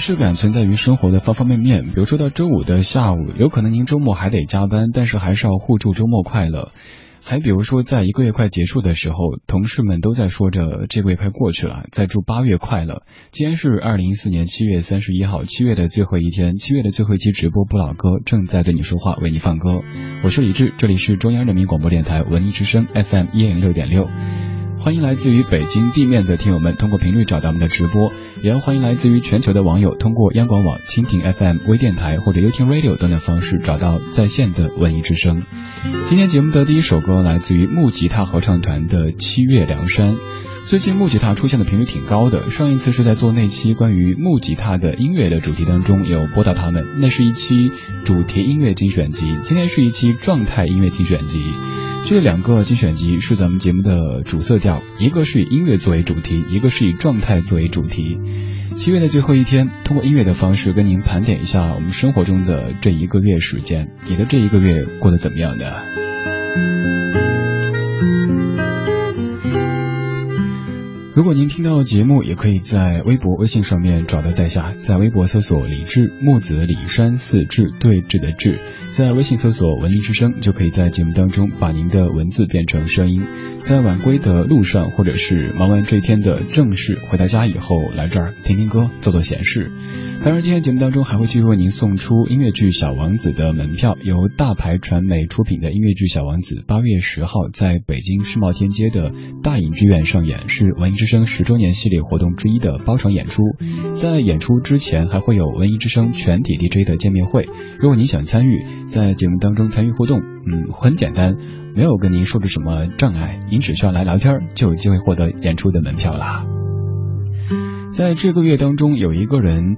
仪式感存在于生活的方方面面，比如说到周五的下午，有可能您周末还得加班，但是还是要互助周末快乐。还比如说，在一个月快结束的时候，同事们都在说着这个月快过去了，再祝八月快乐。今天是二零一四年七月三十一号，七月的最后一天，七月的最后一期直播不老歌正在对你说话，为你放歌。我是李志，这里是中央人民广播电台文艺之声 FM 一零六点六。欢迎来自于北京地面的听友们通过频率找到我们的直播，也欢迎来自于全球的网友通过央广网、蜻蜓 FM 微电台或者 YouTube Radio 等等方式找到在线的文艺之声。今天节目的第一首歌来自于木吉他合唱团的《七月凉山》。最近木吉他出现的频率挺高的，上一次是在做那期关于木吉他的音乐的主题当中有播到他们，那是一期主题音乐精选集。今天是一期状态音乐精选集。这两个精选集是咱们节目的主色调，一个是以音乐作为主题，一个是以状态作为主题。七月的最后一天，通过音乐的方式跟您盘点一下我们生活中的这一个月时间，你的这一个月过得怎么样呢？如果您听到节目，也可以在微博、微信上面找到在下，在微博搜索“李志木子李山四志对峙的志”，在微信搜索“文艺之声”，就可以在节目当中把您的文字变成声音。在晚归的路上，或者是忙完这一天的正事，回到家以后来这儿听听歌，做做闲事。当然，今天节目当中还会继续为您送出音乐剧《小王子》的门票，由大牌传媒出品的音乐剧《小王子》，八月十号在北京世贸天阶的大影剧院上演，是文艺之声十周年系列活动之一的包场演出。在演出之前，还会有文艺之声全体 DJ 的见面会。如果你想参与，在节目当中参与互动，嗯，很简单，没有跟您设置什么障碍，您只需要来聊天，就有机会获得演出的门票啦。在这个月当中，有一个人。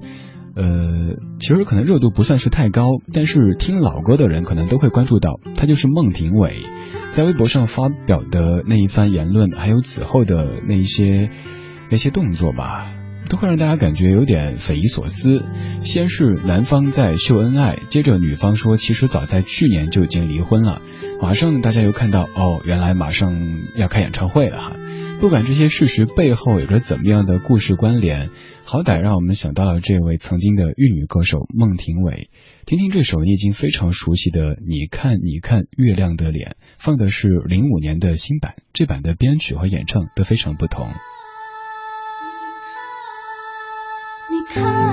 呃，其实可能热度不算是太高，但是听老歌的人可能都会关注到，他就是孟庭苇，在微博上发表的那一番言论，还有此后的那一些那些动作吧，都会让大家感觉有点匪夷所思。先是男方在秀恩爱，接着女方说其实早在去年就已经离婚了，马上大家又看到哦，原来马上要开演唱会了哈。不管这些事实背后有着怎么样的故事关联，好歹让我们想到了这位曾经的玉女歌手孟庭苇。听听这首你已经非常熟悉的《你看你看月亮的脸》，放的是零五年的新版，这版的编曲和演唱都非常不同。你看。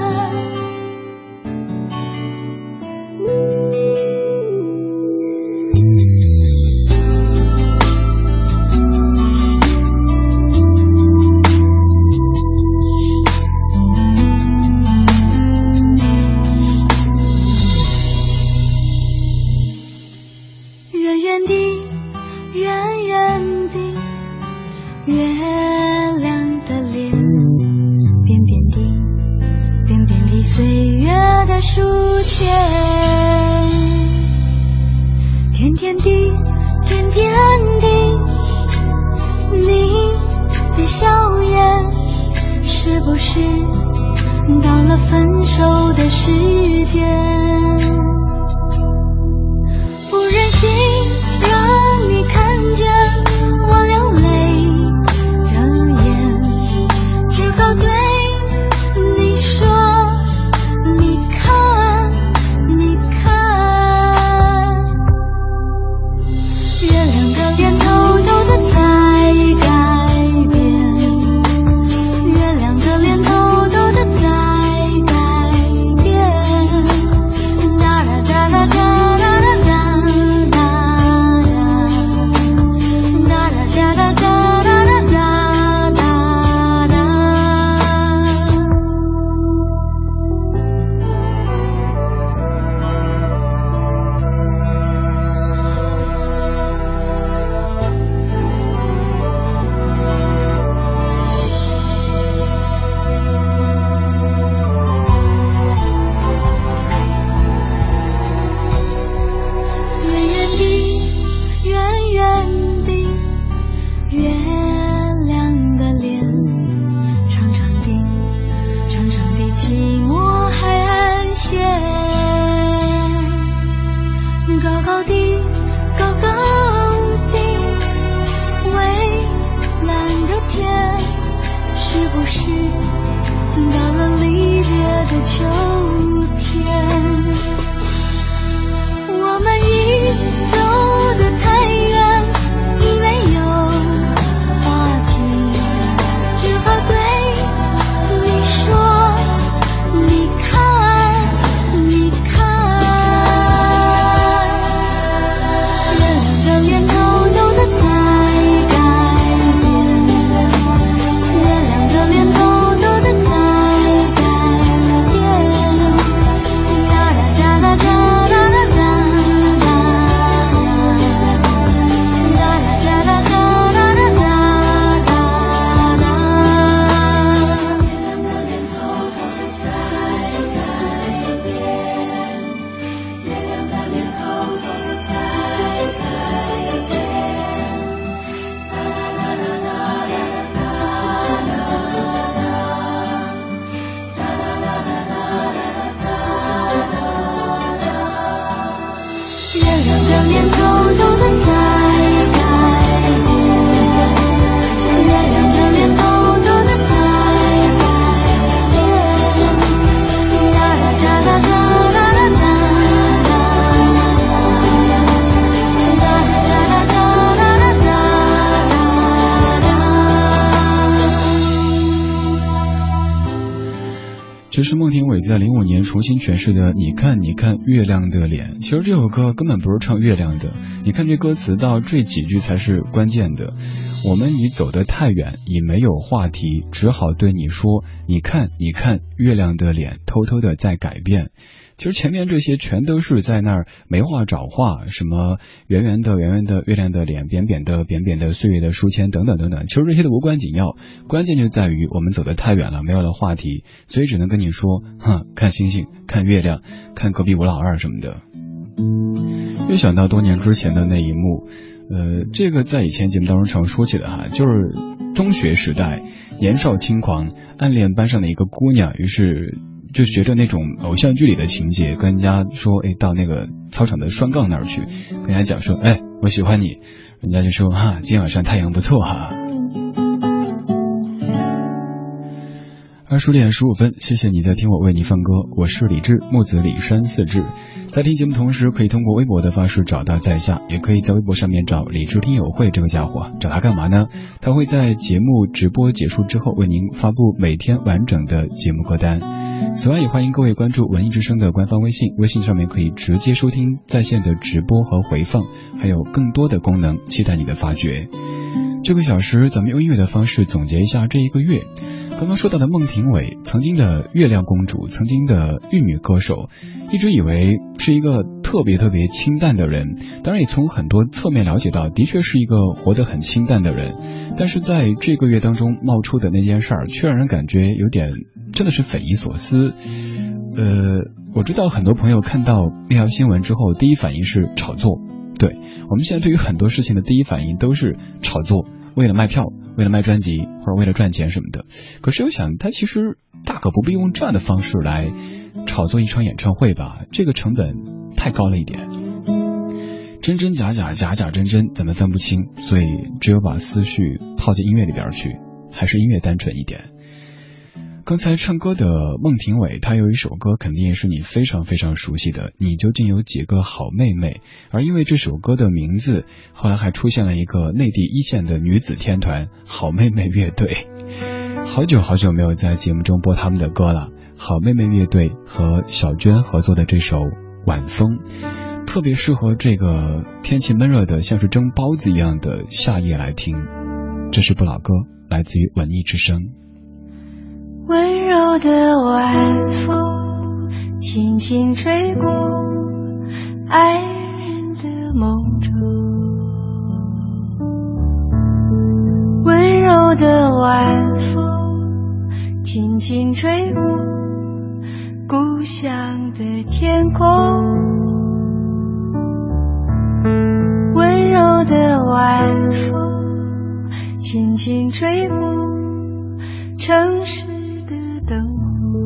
重新诠释的《你看你看月亮的脸》。其实这首歌根本不是唱月亮的，你看这歌词到这几句才是关键的。我们已走得太远，已没有话题，只好对你说：你看你看月亮的脸，偷偷的在改变。其实前面这些全都是在那儿没话找话，什么圆圆的圆圆的月亮的脸，扁扁的扁扁的岁月的书签等等等等。其实这些都无关紧要，关键就在于我们走得太远了，没有了话题，所以只能跟你说，哼，看星星，看月亮，看隔壁吴老二什么的。又想到多年之前的那一幕，呃，这个在以前节目当中常说起的哈，就是中学时代年少轻狂，暗恋班上的一个姑娘，于是。就学着那种偶像剧里的情节，跟人家说，哎，到那个操场的双杠那儿去，跟人家讲说，哎，我喜欢你，人家就说，哈，今天晚上太阳不错哈。二十点十五分，谢谢你在听我为你放歌，我是李志，木子李山四志。在听节目同时，可以通过微博的方式找到在下，也可以在微博上面找李志听友会这个家伙，找他干嘛呢？他会在节目直播结束之后为您发布每天完整的节目歌单。此外，也欢迎各位关注文艺之声的官方微信，微信上面可以直接收听在线的直播和回放，还有更多的功能，期待你的发掘。这个小时，咱们用音乐的方式总结一下这一个月。刚刚说到的孟庭苇，曾经的月亮公主，曾经的玉女歌手，一直以为是一个特别特别清淡的人。当然，也从很多侧面了解到，的确是一个活得很清淡的人。但是在这个月当中冒出的那件事儿，却让人感觉有点真的是匪夷所思。呃，我知道很多朋友看到那条新闻之后，第一反应是炒作。对我们现在对于很多事情的第一反应都是炒作，为了卖票。为了卖专辑或者为了赚钱什么的，可是又想他其实大可不必用这样的方式来炒作一场演唱会吧，这个成本太高了一点，真真假假，假假真真，咱们分不清，所以只有把思绪泡进音乐里边去，还是音乐单纯一点。刚才唱歌的孟庭苇，她有一首歌，肯定也是你非常非常熟悉的。你究竟有几个好妹妹？而因为这首歌的名字，后来还出现了一个内地一线的女子天团——好妹妹乐队。好久好久没有在节目中播他们的歌了。好妹妹乐队和小娟合作的这首《晚风》，特别适合这个天气闷热的，像是蒸包子一样的夏夜来听。这是不老歌，来自于文艺之声。温柔的晚风轻轻吹过爱人的梦中，温柔的晚风轻轻吹过故乡的天空，温柔的晚风轻轻吹过城市的灯火。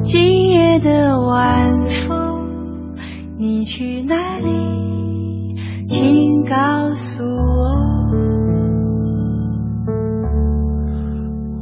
今夜的晚风，你去哪里？请告诉我。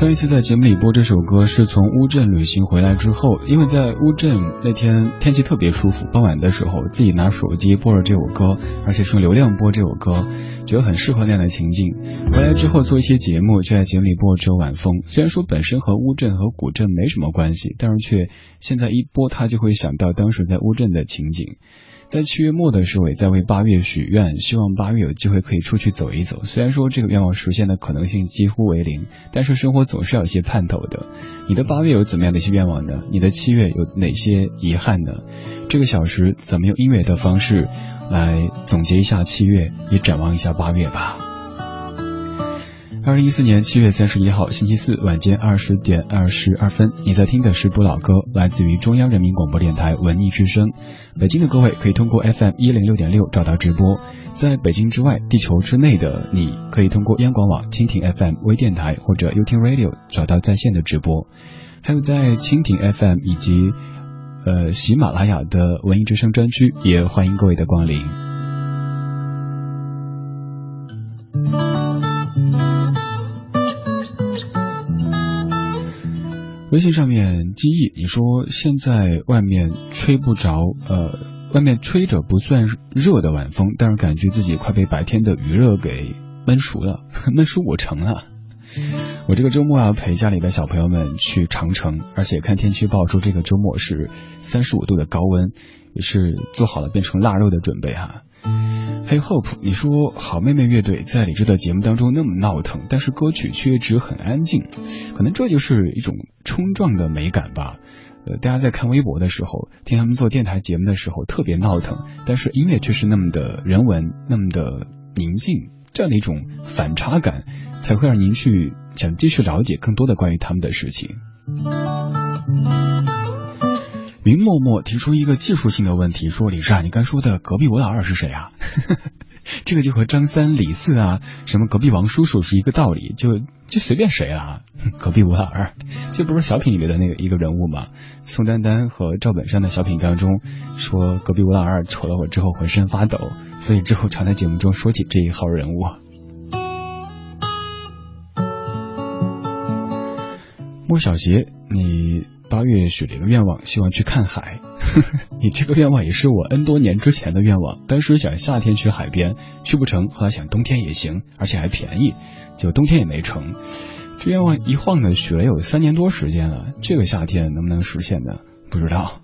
上一次在节目里播这首歌是从乌镇旅行回来之后，因为在乌镇那天天气特别舒服，傍晚的时候自己拿手机播了这首歌，而且是用流量播这首歌，觉得很适合那样的情境。回来之后做一些节目，就在节目里播这首晚风。虽然说本身和乌镇和古镇没什么关系，但是却现在一播他就会想到当时在乌镇的情景。在七月末的时候，也在为八月许愿，希望八月有机会可以出去走一走。虽然说这个愿望实现的可能性几乎为零，但是生活总是要有些盼头的。你的八月有怎么样的一些愿望呢？你的七月有哪些遗憾呢？这个小时怎么用音乐的方式来总结一下七月，也展望一下八月吧。二零一四年七月三十一号星期四晚间二十点二十二分，你在听的是不老歌，来自于中央人民广播电台文艺之声。北京的各位可以通过 FM 一零六点六找到直播，在北京之外、地球之内的你可以通过央广网、蜻蜓 FM 微电台或者 u t Radio 找到在线的直播。还有在蜻蜓 FM 以及呃喜马拉雅的文艺之声专区，也欢迎各位的光临。微信上面记忆，你说现在外面吹不着，呃，外面吹着不算热的晚风，但是感觉自己快被白天的余热给闷熟了，闷熟五成了。我这个周末要陪家里的小朋友们去长城，而且看天气预报说这个周末是三十五度的高温，也是做好了变成腊肉的准备哈。有 Hope，你说好妹妹乐队在李志的节目当中那么闹腾，但是歌曲却一直很安静，可能这就是一种冲撞的美感吧。呃，大家在看微博的时候，听他们做电台节目的时候特别闹腾，但是音乐却是那么的人文，那么的宁静，这样的一种反差感，才会让您去想继续了解更多的关于他们的事情。云默默提出一个技术性的问题，说李啊，你刚说的隔壁吴老二是谁啊？这个就和张三李四啊，什么隔壁王叔叔是一个道理，就就随便谁啊，隔壁吴老二，这不是小品里面的那个一个人物吗？宋丹丹和赵本山的小品当中说隔壁吴老二瞅了我之后浑身发抖，所以之后常在节目中说起这一号人物。莫小杰，你。八月许了一个愿望，希望去看海。你这个愿望也是我 N 多年之前的愿望，当时想夏天去海边，去不成，后来想冬天也行，而且还便宜，就冬天也没成。这愿望一晃呢，许了有三年多时间了，这个夏天能不能实现呢？不知道。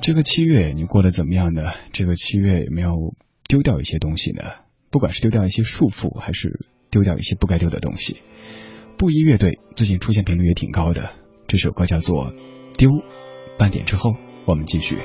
这个七月你过得怎么样呢？这个七月有没有丢掉一些东西呢？不管是丢掉一些束缚，还是丢掉一些不该丢的东西。布衣乐队最近出现频率也挺高的。这首歌叫做《丢》，半点之后我们继续。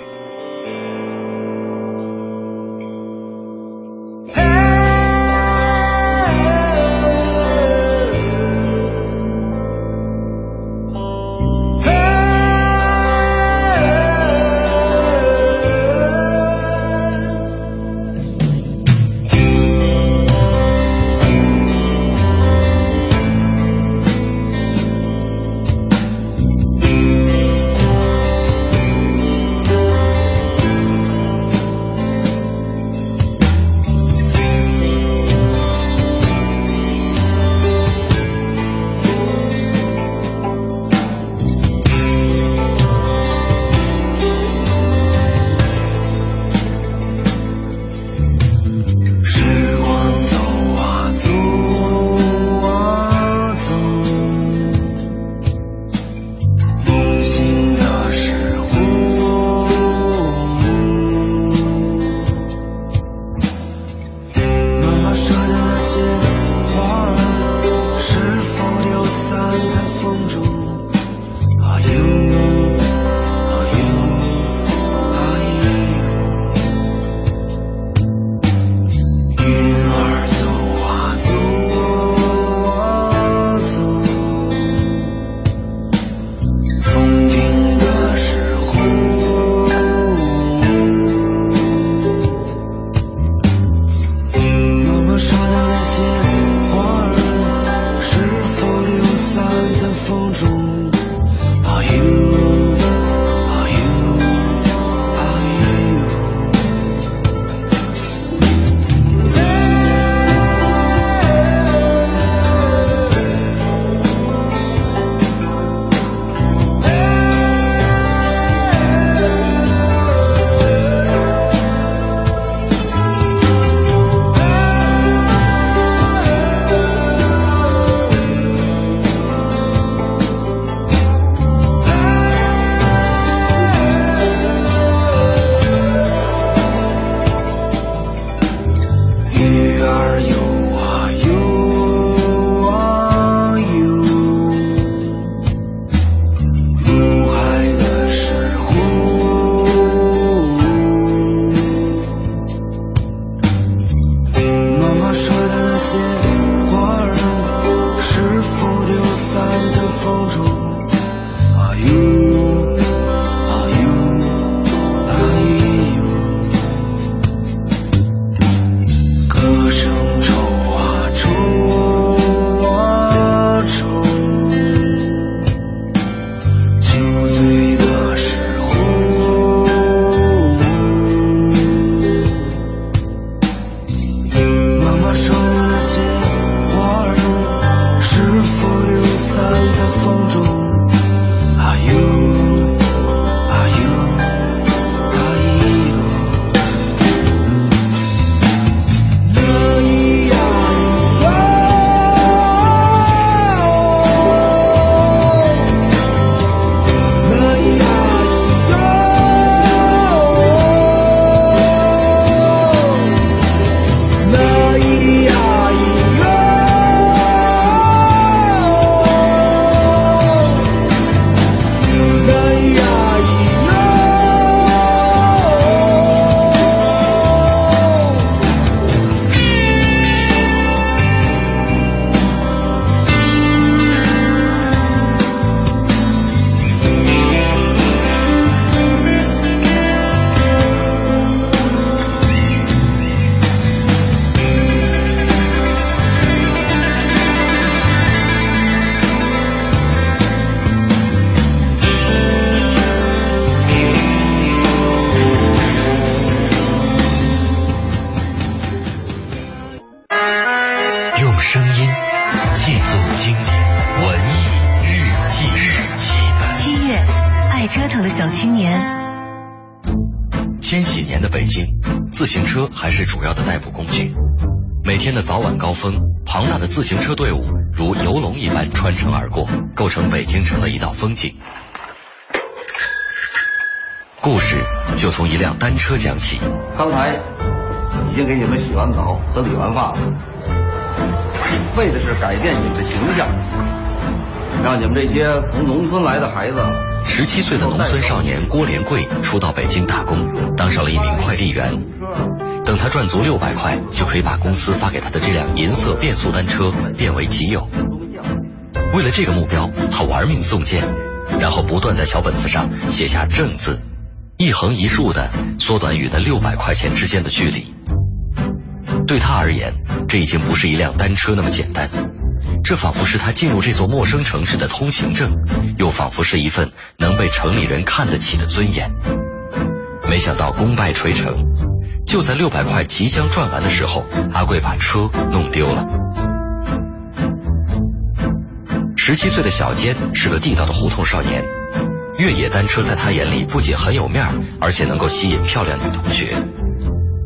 就从一辆单车讲起。刚才已经给你们洗完澡和理完发了，为的是改变你们的形象，让你们这些从农村来的孩子。十七岁的农村少年郭连贵初到北京打工，当上了一名快递员。等他赚足六百块，就可以把公司发给他的这辆银色变速单车变为己有。为了这个目标，他玩命送件，然后不断在小本子上写下“正”字，一横一竖的缩短与那六百块钱之间的距离。对他而言，这已经不是一辆单车那么简单，这仿佛是他进入这座陌生城市的通行证，又仿佛是一份能被城里人看得起的尊严。没想到功败垂成。就在六百块即将赚完的时候，阿贵把车弄丢了。十七岁的小坚是个地道的胡同少年，越野单车在他眼里不仅很有面儿而且能够吸引漂亮女同学。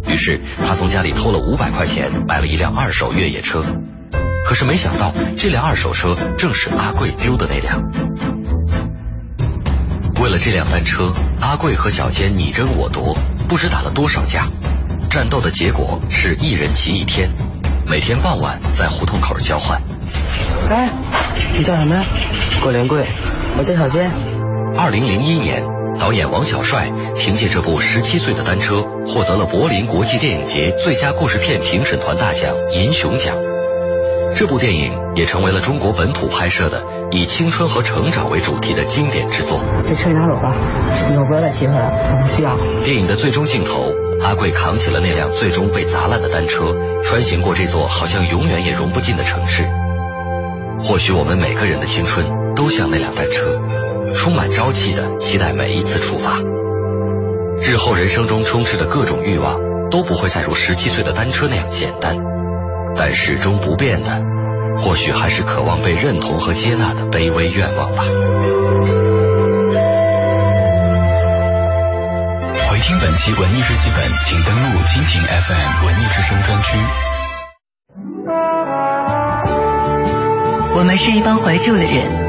于是他从家里偷了五百块钱买了一辆二手越野车，可是没想到这辆二手车正是阿贵丢的那辆。为了这辆单车，阿贵和小坚你争我夺，不知打了多少架。战斗的结果是一人骑一天，每天傍晚在胡同口交换。哎，你叫什么呀？郭连贵，我叫小坚。二零零一年，导演王小帅凭借这部《十七岁的单车》获得了柏林国际电影节最佳故事片评审团大奖银熊奖。这部电影也成为了中国本土拍摄的以青春和成长为主题的经典之作。这车拿走吧，以后不要再骑回来，我不需要。电影的最终镜头。阿贵扛起了那辆最终被砸烂的单车，穿行过这座好像永远也融不进的城市。或许我们每个人的青春都像那辆单车，充满朝气的期待每一次出发。日后人生中充斥的各种欲望都不会再如十七岁的单车那样简单，但始终不变的，或许还是渴望被认同和接纳的卑微愿望吧。回听本期文艺日记本，请登录蜻蜓 FM 文艺之声专区。我们是一帮怀旧的人，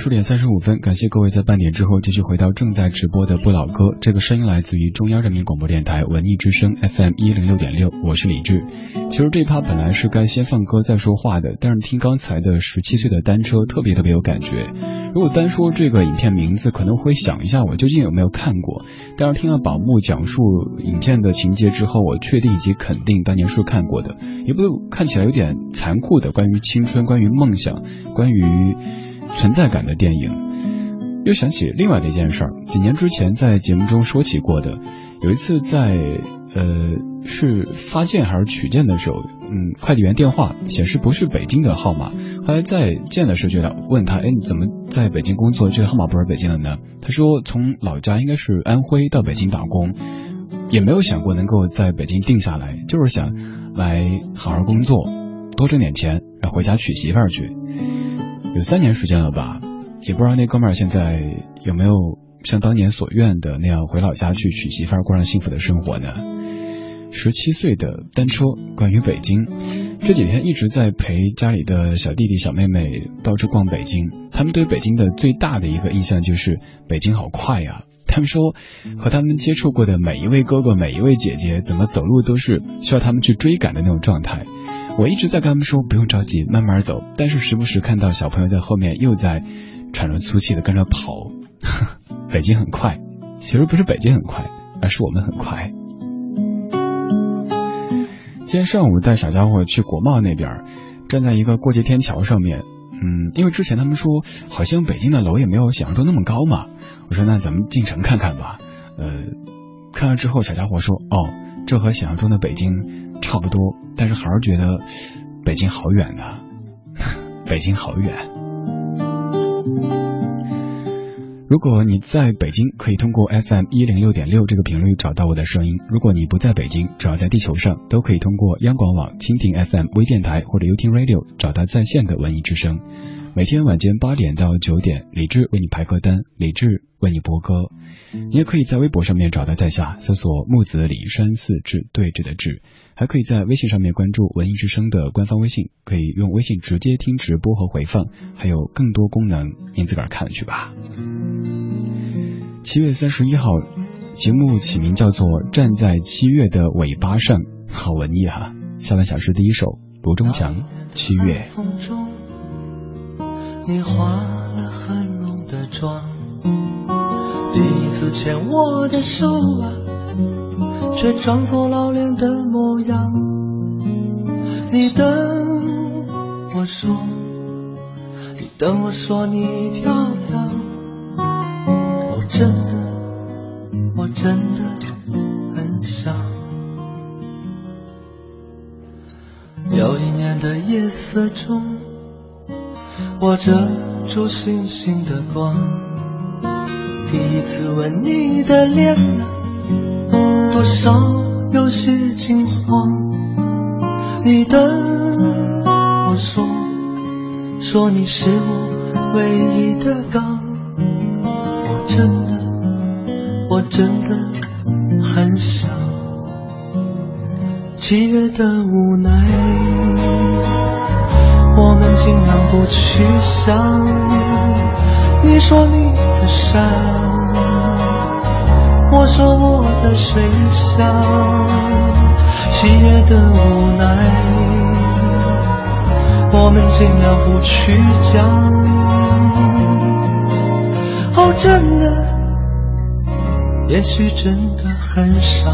十点三十五分，感谢各位在半点之后继续回到正在直播的不老歌。这个声音来自于中央人民广播电台文艺之声 FM 一零六点六，我是李志。其实这趴本来是该先放歌再说话的，但是听刚才的十七岁的单车特别特别有感觉。如果单说这个影片名字，可能会想一下我究竟有没有看过。但是听了宝木讲述影片的情节之后，我确定以及肯定当年是看过的。一部看起来有点残酷的关于青春、关于梦想、关于。存在感的电影，又想起另外的一件事儿。几年之前在节目中说起过的，有一次在呃是发件还是取件的时候，嗯，快递员电话显示不是北京的号码。后来在见的时候就问他，哎，你怎么在北京工作？这个号码不是北京的呢？他说从老家应该是安徽到北京打工，也没有想过能够在北京定下来，就是想来好好工作，多挣点钱，然后回家娶媳妇儿去。有三年时间了吧，也不知道那哥们儿现在有没有像当年所愿的那样回老家去娶媳妇儿，过上幸福的生活呢？十七岁的单车，关于北京，这几天一直在陪家里的小弟弟小妹妹到处逛北京。他们对北京的最大的一个印象就是北京好快呀。他们说和他们接触过的每一位哥哥、每一位姐姐，怎么走路都是需要他们去追赶的那种状态。我一直在跟他们说不用着急，慢慢走。但是时不时看到小朋友在后面又在喘着粗气的跟着跑。北京很快，其实不是北京很快，而是我们很快。今天上午带小家伙去国贸那边，站在一个过街天桥上面，嗯，因为之前他们说好像北京的楼也没有想象中那么高嘛。我说那咱们进城看看吧。呃，看了之后，小家伙说哦，这和想象中的北京差不多，但是还是觉得北京好远啊，北京好远。如果你在北京，可以通过 FM 一零六点六这个频率找到我的声音；如果你不在北京，只要在地球上，都可以通过央广网、蜻蜓 FM 微电台或者 y o u t u Radio 找到在线的文艺之声。每天晚间八点到九点，李志为你排歌单，李志为你播歌。你也可以在微博上面找到在下，搜索木子李山四志对峙的志，还可以在微信上面关注文艺之声的官方微信，可以用微信直接听直播和回放，还有更多功能，您自个儿看去吧。七月三十一号，节目起名叫做《站在七月的尾巴上》，好文艺哈。下半小时第一首，罗中强《七月》。你化了很浓的妆，第一次牵我的手啊，却装作老练的模样。你等我说，你等我说你漂亮，我真的，我真的很想。有一年的夜色中。我遮住星星的光，第一次吻你的脸啊，多少有些惊慌。你等我说，说你是我唯一的港。我真的，我真的很想七月的无奈。我们尽量不去想念。你说你的山，我说我的水乡。七月的无奈，我们尽量不去讲。哦，真的，也许真的很傻。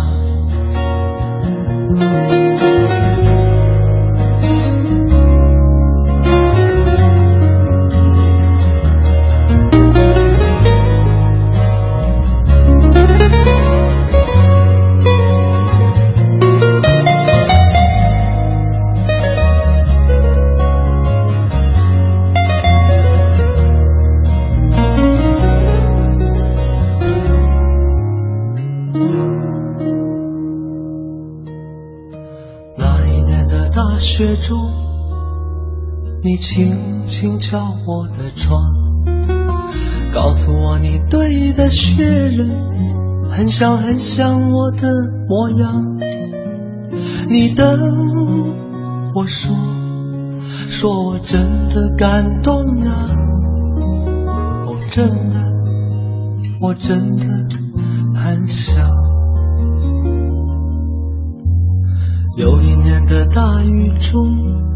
你轻轻敲我的窗，告诉我你堆的雪人很像很像我的模样。你等我说，说我真的感动啊，我真的，我真的很想。有一年的大雨中。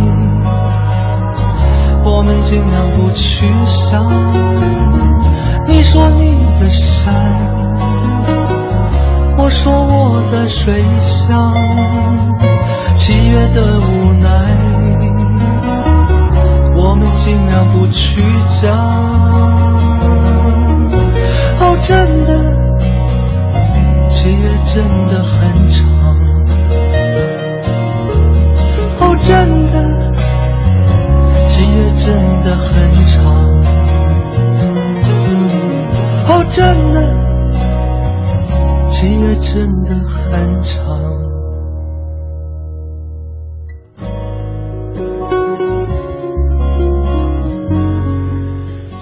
我们尽量不去想。你说你的山，我说我的水乡。七月的无奈，我们尽量不去讲。哦，真的，七月真的很长。哦，真的。七月真的很长，哦，真的，七月真的很长。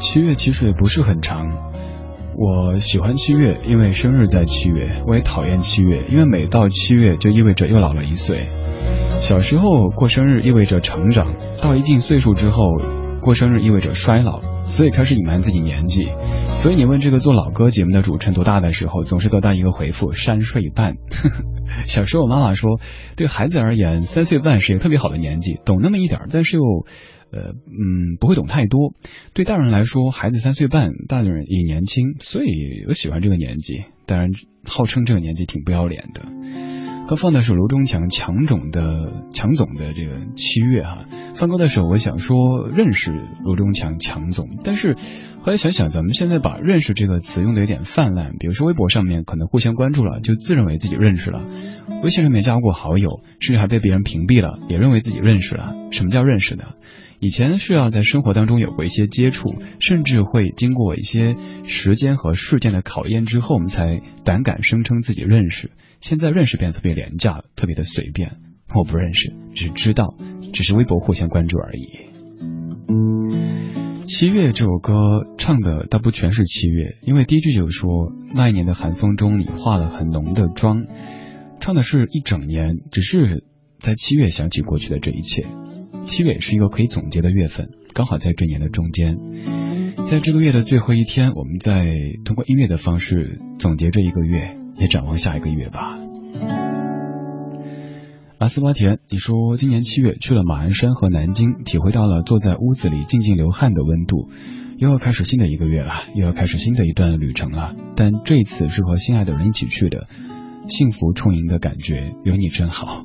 七月其实也不是很长，我喜欢七月，因为生日在七月；我也讨厌七月，因为每到七月就意味着又老了一岁。小时候过生日意味着成长，到一定岁数之后，过生日意味着衰老。所以开始隐瞒自己年纪。所以你问这个做老歌节目的主持人多大的时候，总是得到一个回复：三岁半。小时候我妈妈说，对孩子而言，三岁半是一个特别好的年纪，懂那么一点儿，但是又，呃，嗯，不会懂太多。对大人来说，孩子三岁半，大人也年轻，所以我喜欢这个年纪。当然，号称这个年纪挺不要脸的。刚放的是卢中强强总的强总的这个七月哈，放歌的时候我想说认识卢中强强总，但是后来想想咱们现在把认识这个词用的有点泛滥，比如说微博上面可能互相关注了就自认为自己认识了，微信上面加过好友，甚至还被别人屏蔽了，也认为自己认识了。什么叫认识的？以前是要在生活当中有过一些接触，甚至会经过一些时间和事件的考验之后，我们才胆敢声称自己认识。现在认识变得特别廉价，特别的随便。我不认识，只知道，只是微博互相关注而已。七月这首歌唱的倒不全是七月，因为第一句就是说那一年的寒风中你化了很浓的妆，唱的是一整年，只是在七月想起过去的这一切。七月是一个可以总结的月份，刚好在这年的中间，在这个月的最后一天，我们再通过音乐的方式总结这一个月。也展望下一个月吧。阿斯巴田，你说今年七月去了马鞍山和南京，体会到了坐在屋子里静静流汗的温度。又要开始新的一个月了，又要开始新的一段旅程了。但这一次是和心爱的人一起去的，幸福充盈的感觉，有你真好。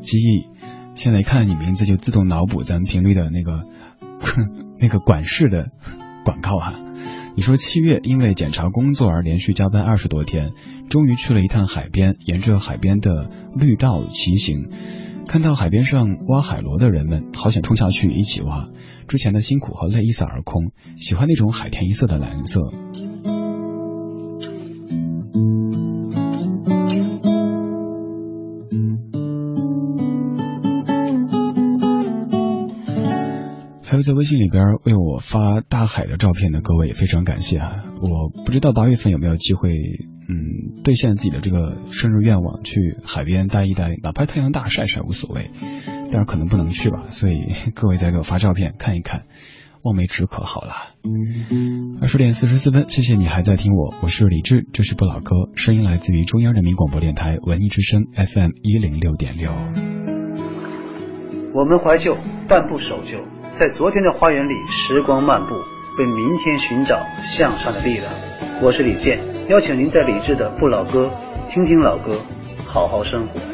记忆，现在一看你名字就自动脑补咱们频率的那个 那个管事的广告哈。你说七月因为检查工作而连续加班二十多天，终于去了一趟海边，沿着海边的绿道骑行，看到海边上挖海螺的人们，好想冲下去一起挖。之前的辛苦和累一扫而空，喜欢那种海天一色的蓝色。在微信里边为我发大海的照片的各位也非常感谢啊！我不知道八月份有没有机会，嗯，兑现自己的这个生日愿望，去海边待一待，哪怕太阳大晒晒无所谓，但是可能不能去吧。所以各位再给我发照片看一看，望梅止渴好了。二十点四十四分，谢谢你还在听我，我是李志，这是不老歌，声音来自于中央人民广播电台文艺之声 FM 一零六点六。我们怀旧，但不守旧。在昨天的花园里，时光漫步，为明天寻找向上的力量。我是李健，邀请您在李志的不老歌听听老歌，好好生活。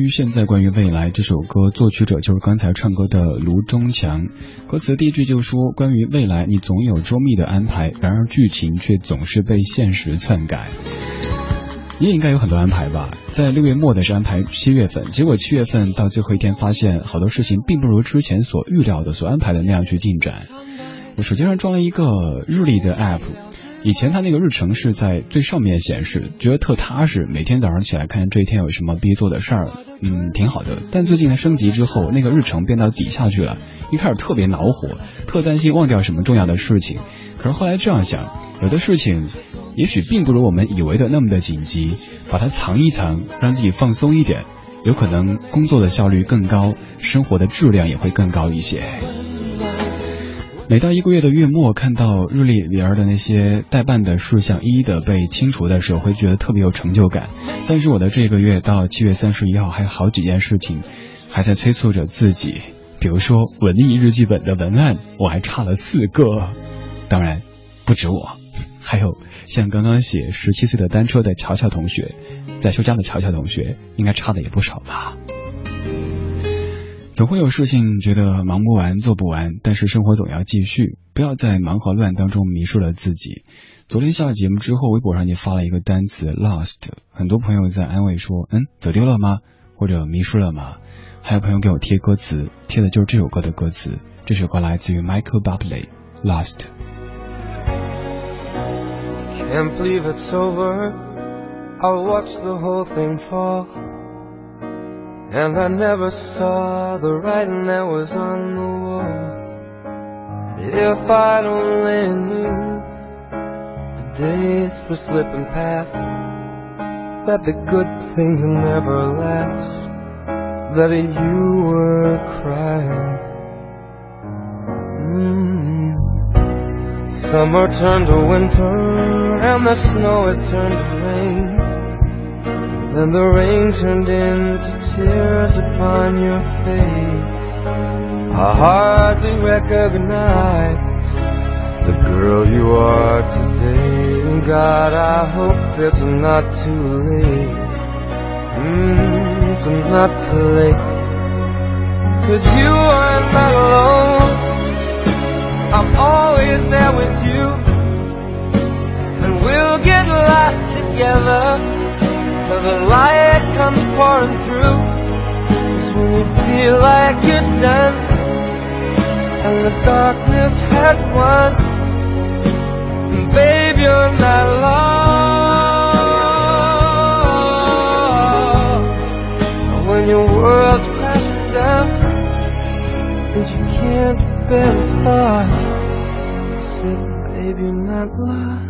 于现在，关于未来这首歌，作曲者就是刚才唱歌的卢中强。歌词第一句就说：关于未来，你总有周密的安排，然而剧情却总是被现实篡改。你也应该有很多安排吧？在六月末的是安排七月份，结果七月份到最后一天，发现好多事情并不如之前所预料的、所安排的那样去进展。我手机上装了一个日历的 app。以前它那个日程是在最上面显示，觉得特踏实，每天早上起来看这一天有什么必做的事儿，嗯，挺好的。但最近他升级之后，那个日程变到底下去了，一开始特别恼火，特担心忘掉什么重要的事情。可是后来这样想，有的事情也许并不如我们以为的那么的紧急，把它藏一藏，让自己放松一点，有可能工作的效率更高，生活的质量也会更高一些。每到一个月的月末，看到日历里边的那些待办的事项一一的被清除的时候，会觉得特别有成就感。但是我的这个月到七月三十一号还有好几件事情还在催促着自己，比如说文艺日记本的文案，我还差了四个。当然不止我，还有像刚刚写十七岁的单车的乔乔同学，在休假的乔乔同学，应该差的也不少吧。总会有事情觉得忙不完、做不完，但是生活总要继续，不要在忙和乱当中迷失了自己。昨天下了节目之后，微博上就发了一个单词 “lost”，很多朋友在安慰说：“嗯，走丢了吗？或者迷失了吗？”还有朋友给我贴歌词，贴的就是这首歌的歌词。这首歌来自于 Michael Bublé，《Lost》。Can't believe it's over. I'll watch the whole thing fall. And I never saw the writing that was on the wall. If I'd only knew the days were slipping past, that the good things never last, that you were crying. Mm. Summer turned to winter, and the snow it turned to rain. Then the rain turned into tears upon your face. I hardly recognize the girl you are today. God, I hope it's not too late. Mm, it's not too late. Cause you are not alone. I'm always there with you. And we'll get lost together till the light comes pouring through. It's when you feel like you're done and the darkness has won. And babe, you're not lost. When your world's crashing down and you can't bear the thought, said, babe, you're not lost.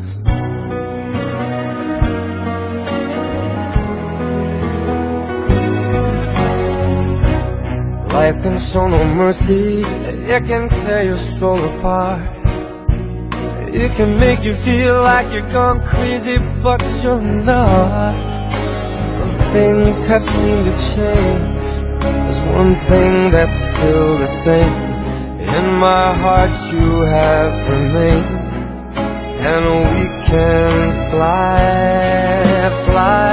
Life can show no mercy, it can tear your soul apart. It can make you feel like you're gone crazy, but you're not. Things have seemed to change. There's one thing that's still the same. In my heart, you have remained, and we can fly, fly,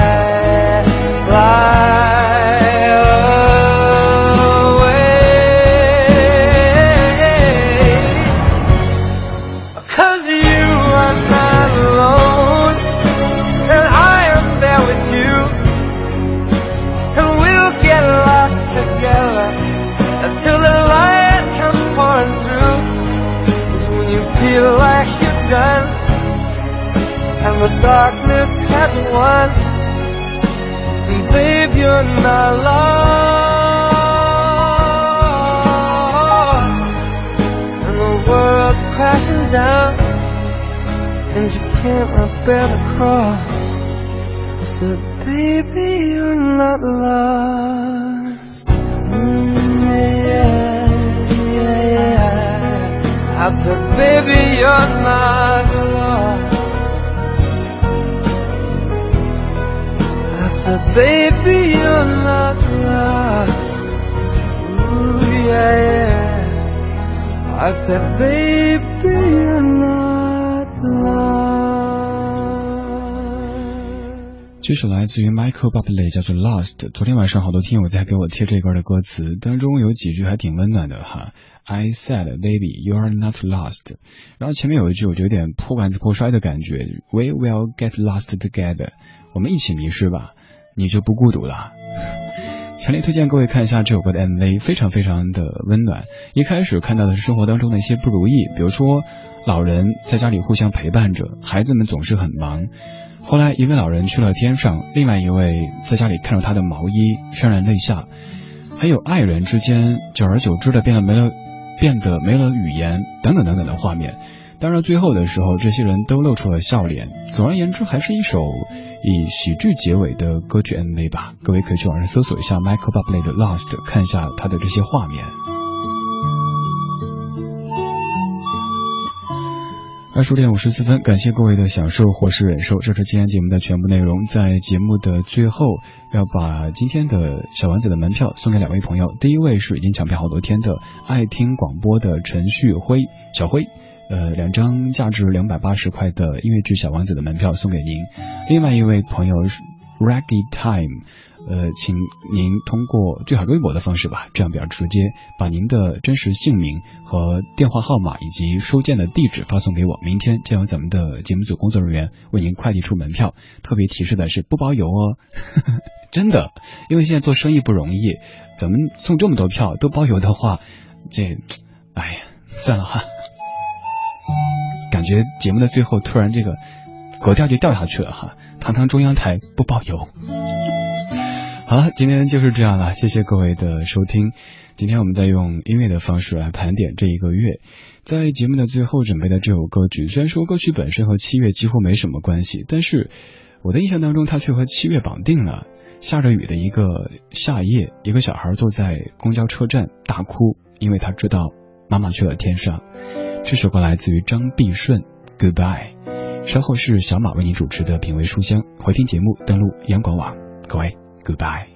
darkness has won, and babe, you're not lost, and the world's crashing down, and you can't bear the cross. I said, baby, you're not lost. Mm, yeah, yeah, yeah. I said, baby, you're not Baby, you're not lost. Ooh, yeah, yeah. I said, baby, you're not lost. 这首来自于 Michael Bublé，叫做《Lost》。昨天晚上好多听友在给我贴这歌的歌词，当中有几句还挺温暖的哈。I said, baby, you're not lost。然后前面有一句我觉得有点破罐子破摔的感觉，We will get lost together。我们一起迷失吧，你就不孤独了。强烈推荐各位看一下这首歌的 MV，非常非常的温暖。一开始看到的是生活当中的一些不如意，比如说老人在家里互相陪伴着，孩子们总是很忙。后来一位老人去了天上，另外一位在家里看着他的毛衣，潸然泪下。还有爱人之间，久而久之的变得没了，变得没了语言，等等等等的画面。当然，最后的时候，这些人都露出了笑脸。总而言之，还是一首以喜剧结尾的歌曲 MV 吧。各位可以去网上搜索一下 Michael Bublé 的 Lost，看一下他的这些画面。二十点五十四分，感谢各位的享受或是忍受，这是今天节目的全部内容。在节目的最后，要把今天的小丸子的门票送给两位朋友。第一位是已经抢票好多天的爱听广播的陈旭辉，小辉。呃，两张价值两百八十块的音乐剧《小王子》的门票送给您。另外一位朋友是 Reggae Time，呃，请您通过最好微博的方式吧，这样比较直接，把您的真实姓名和电话号码以及收件的地址发送给我。明天将由咱们的节目组工作人员为您快递出门票。特别提示的是不包邮哦，真的，因为现在做生意不容易，咱们送这么多票都包邮的话，这，哎呀，算了哈。觉节目的最后突然这个格调就掉下去了哈，堂堂中央台不包邮。好了，今天就是这样了，谢谢各位的收听。今天我们再用音乐的方式来盘点这一个月，在节目的最后准备的这首歌曲，虽然说歌曲本身和七月几乎没什么关系，但是我的印象当中它却和七月绑定了。下着雨的一个夏夜，一个小孩坐在公交车站大哭，因为他知道妈妈去了天上。这首歌来自于张碧顺，Goodbye。稍后是小马为你主持的品味书香，回听节目登录央广网。各位，Goodbye。